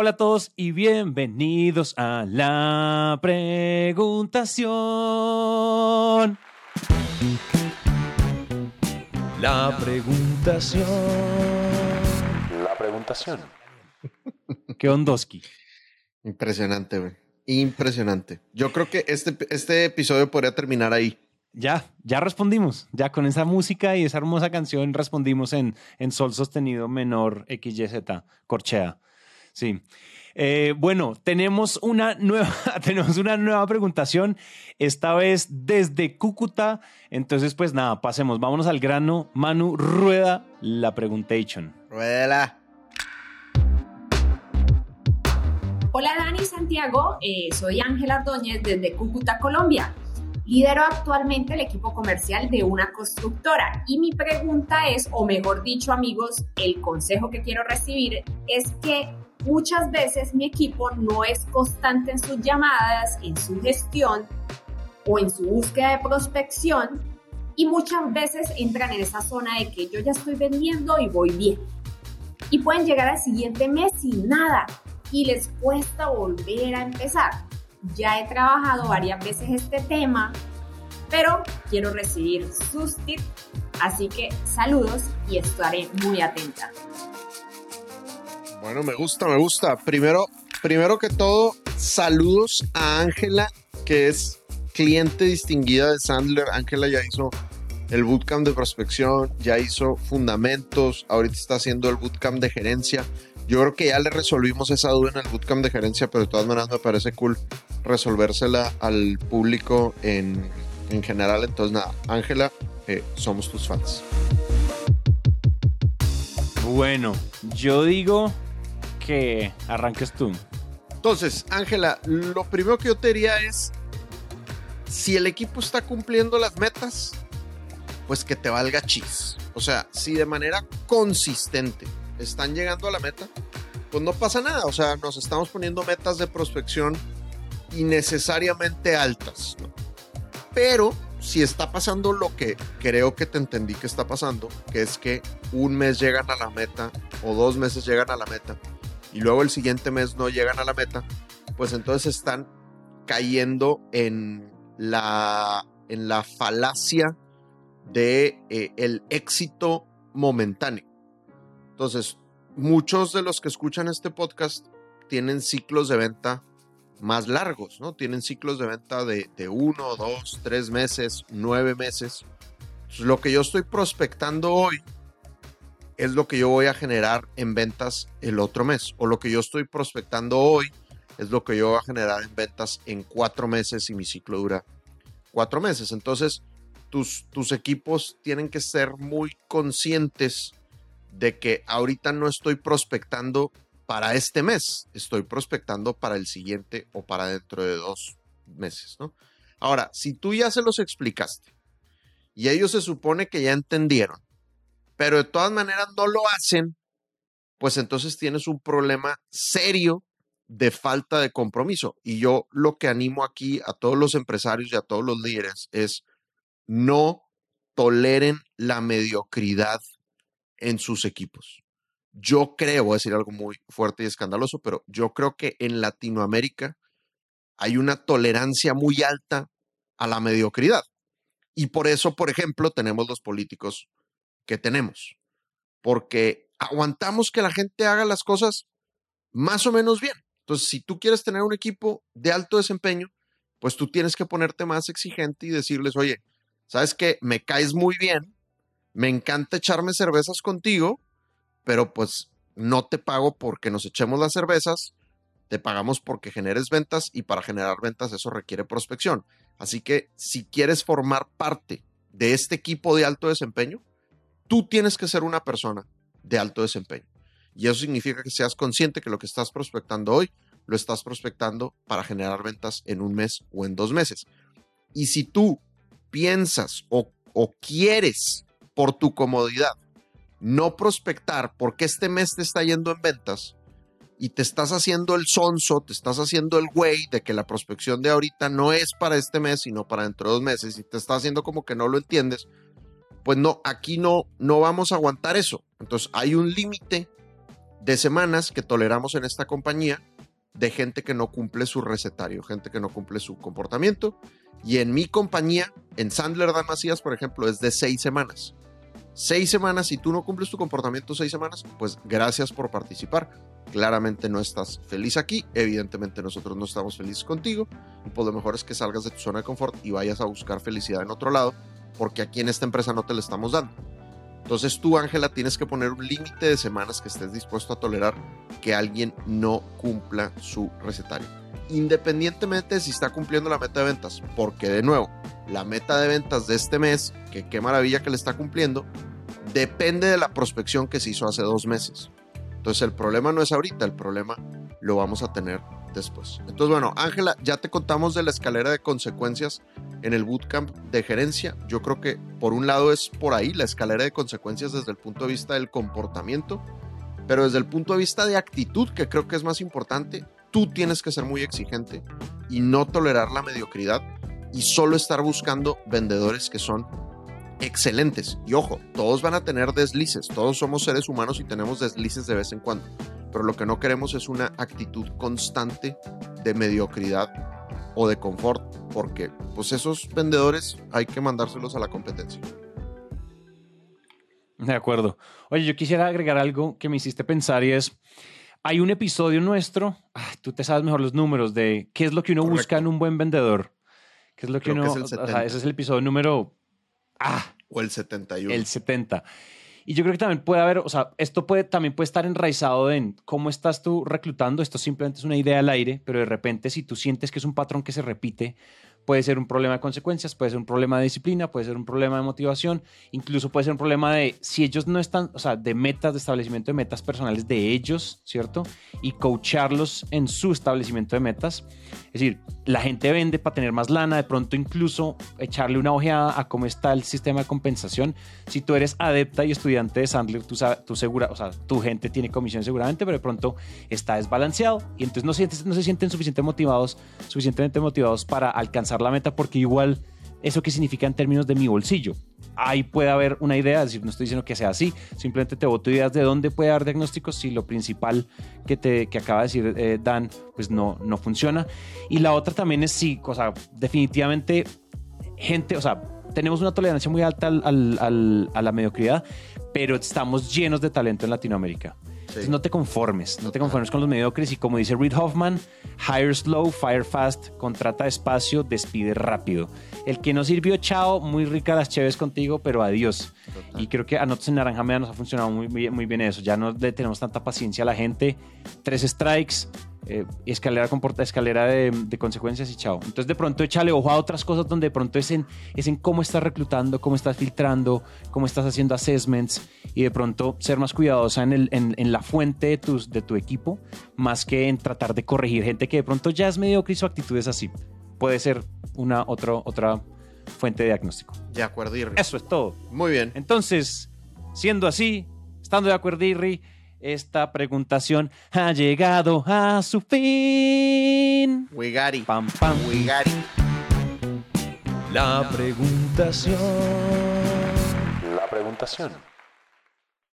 Hola a todos y bienvenidos a la preguntación. La preguntación. La preguntación. ¿Qué ondoski? Impresionante, güey. Impresionante. Yo creo que este, este episodio podría terminar ahí. Ya, ya respondimos. Ya con esa música y esa hermosa canción respondimos en, en sol sostenido menor XYZ, corchea. Sí. Eh, bueno, tenemos una, nueva, tenemos una nueva preguntación, esta vez desde Cúcuta. Entonces, pues nada, pasemos, vámonos al grano. Manu, rueda la preguntation. Rueda. Hola Dani Santiago, eh, soy Ángela Ordóñez desde Cúcuta, Colombia. Lidero actualmente el equipo comercial de una constructora y mi pregunta es, o mejor dicho amigos, el consejo que quiero recibir es que muchas veces mi equipo no es constante en sus llamadas, en su gestión o en su búsqueda de prospección y muchas veces entran en esa zona de que yo ya estoy vendiendo y voy bien. Y pueden llegar al siguiente mes sin nada y les cuesta volver a empezar. Ya he trabajado varias veces este tema, pero quiero recibir sus tips, así que saludos y estaré muy atenta. Bueno, me gusta, me gusta. Primero, primero que todo, saludos a Ángela, que es cliente distinguida de Sandler. Ángela ya hizo el bootcamp de prospección, ya hizo fundamentos, ahorita está haciendo el bootcamp de gerencia. Yo creo que ya le resolvimos esa duda en el bootcamp de gerencia, pero de todas maneras me parece cool resolvérsela al público en, en general. Entonces, nada, Ángela, eh, somos tus fans. Bueno, yo digo que arranques tú. Entonces, Ángela, lo primero que yo te diría es, si el equipo está cumpliendo las metas, pues que te valga chis. O sea, si de manera consistente están llegando a la meta, pues no pasa nada. O sea, nos estamos poniendo metas de prospección innecesariamente altas. Pero si está pasando lo que creo que te entendí que está pasando, que es que un mes llegan a la meta o dos meses llegan a la meta y luego el siguiente mes no llegan a la meta, pues entonces están cayendo en la, en la falacia de eh, el éxito momentáneo. Entonces, muchos de los que escuchan este podcast tienen ciclos de venta más largos, ¿no? Tienen ciclos de venta de, uno, dos, tres meses, nueve meses. Entonces, lo que yo estoy prospectando hoy es lo que yo voy a generar en ventas el otro mes. O lo que yo estoy prospectando hoy es lo que yo voy a generar en ventas en cuatro meses y mi ciclo dura cuatro meses. Entonces, tus, tus equipos tienen que ser muy conscientes de que ahorita no estoy prospectando para este mes, estoy prospectando para el siguiente o para dentro de dos meses, ¿no? Ahora, si tú ya se los explicaste y ellos se supone que ya entendieron, pero de todas maneras no lo hacen, pues entonces tienes un problema serio de falta de compromiso. Y yo lo que animo aquí a todos los empresarios y a todos los líderes es no toleren la mediocridad en sus equipos. Yo creo, voy a decir algo muy fuerte y escandaloso, pero yo creo que en Latinoamérica hay una tolerancia muy alta a la mediocridad. Y por eso, por ejemplo, tenemos los políticos que tenemos. Porque aguantamos que la gente haga las cosas más o menos bien. Entonces, si tú quieres tener un equipo de alto desempeño, pues tú tienes que ponerte más exigente y decirles, oye, ¿sabes qué? Me caes muy bien, me encanta echarme cervezas contigo, pero pues no te pago porque nos echemos las cervezas, te pagamos porque generes ventas y para generar ventas eso requiere prospección. Así que si quieres formar parte de este equipo de alto desempeño, tú tienes que ser una persona de alto desempeño. Y eso significa que seas consciente que lo que estás prospectando hoy lo estás prospectando para generar ventas en un mes o en dos meses. Y si tú piensas o, quieres por tu comodidad no prospectar porque este mes te está yendo en ventas y te estás haciendo el sonso, te estás haciendo el güey de que la prospección de ahorita no es para este mes, sino para dentro de dos meses y te estás haciendo como que no lo entiendes, pues no, aquí no, no vamos a aguantar eso. Entonces hay un límite de semanas que toleramos en esta compañía de gente que no cumple su recetario, gente que no cumple su comportamiento. Y en mi compañía, en Sandler Dan Macías, por ejemplo, es de seis semanas. Seis semanas, si tú no cumples tu comportamiento seis semanas, pues gracias por participar. Claramente no estás feliz aquí, evidentemente nosotros no estamos felices contigo, y pues lo mejor es que salgas de tu zona de confort y vayas a buscar felicidad en otro lado, porque aquí en esta empresa no te la estamos dando. Entonces tú, Ángela, tienes que poner un límite de semanas que estés dispuesto a tolerar que alguien no cumpla su recetario. Independientemente de si está cumpliendo la meta de ventas, porque de nuevo, la meta de ventas de este mes, que qué maravilla que le está cumpliendo, depende de la prospección que se hizo hace dos meses. Entonces el problema no es ahorita, el problema lo vamos a tener después. Entonces bueno, Ángela, ya te contamos de la escalera de consecuencias en el bootcamp de gerencia. Yo creo que por un lado es por ahí la escalera de consecuencias desde el punto de vista del comportamiento, pero desde el punto de vista de actitud, que creo que es más importante, tú tienes que ser muy exigente y no tolerar la mediocridad y solo estar buscando vendedores que son excelentes. Y ojo, todos van a tener deslices, todos somos seres humanos y tenemos deslices de vez en cuando, pero lo que no queremos es una actitud constante de mediocridad o de confort, porque pues esos vendedores hay que mandárselos a la competencia. De acuerdo. Oye, yo quisiera agregar algo que me hiciste pensar y es, hay un episodio nuestro, tú te sabes mejor los números de qué es lo que uno busca en un buen vendedor. ¿Qué es lo que uno... ese es el episodio número Ah. O el 71. El 70. Y yo creo que también puede haber, o sea, esto puede, también puede estar enraizado en cómo estás tú reclutando. Esto simplemente es una idea al aire, pero de repente si tú sientes que es un patrón que se repite, puede ser un problema de consecuencias, puede ser un problema de disciplina, puede ser un problema de motivación, incluso puede ser un problema de si ellos no están, o sea, de metas, de establecimiento de metas personales de ellos, ¿cierto? Y coacharlos en su establecimiento de metas. Es decir, la gente vende para tener más lana, de pronto incluso echarle una ojeada a cómo está el sistema de compensación. Si tú eres adepta y estudiante de Sandler, tú, tú segura, o sea, tu gente tiene comisión seguramente, pero de pronto está desbalanceado y entonces no, no se sienten suficientemente motivados, suficientemente motivados para alcanzar la meta porque igual eso qué significa en términos de mi bolsillo. Ahí puede haber una idea, decir, no estoy diciendo que sea así, simplemente te voto ideas de dónde puede haber diagnósticos si lo principal que, te, que acaba de decir eh, Dan pues no, no funciona. Y la otra también es sí, o sea, definitivamente gente, o sea, tenemos una tolerancia muy alta a la mediocridad, pero estamos llenos de talento en Latinoamérica no te conformes, no te conformes con los mediocres y como dice Reid Hoffman, hire slow, fire fast, contrata despacio, despide rápido. El que no sirvió, chao, muy rica las cheves contigo, pero adiós. Y creo que a nosotros en Naranja Media nos ha funcionado muy, muy bien eso. Ya no le tenemos tanta paciencia a la gente. Tres strikes, eh, escalera comporta escalera de, consecuencias y chao. Entonces de pronto échale ojo a otras cosas donde de pronto es en, es en cómo estás reclutando, cómo estás filtrando, cómo estás haciendo assessments y de pronto ser más cuidadosa en, el, en, la fuente de, tus, de tu equipo más que en tratar de corregir gente que de pronto ya es mediocre y su actitud es así. Puede ser una otro, otra fuente de diagnóstico. De acuerdo, Irri. Eso es todo. Muy bien. Entonces, siendo así, estando de acuerdo, Irri, esta preguntación ha llegado a su fin. Wigari. Pam, pam. Wigari. La preguntación. La preguntación.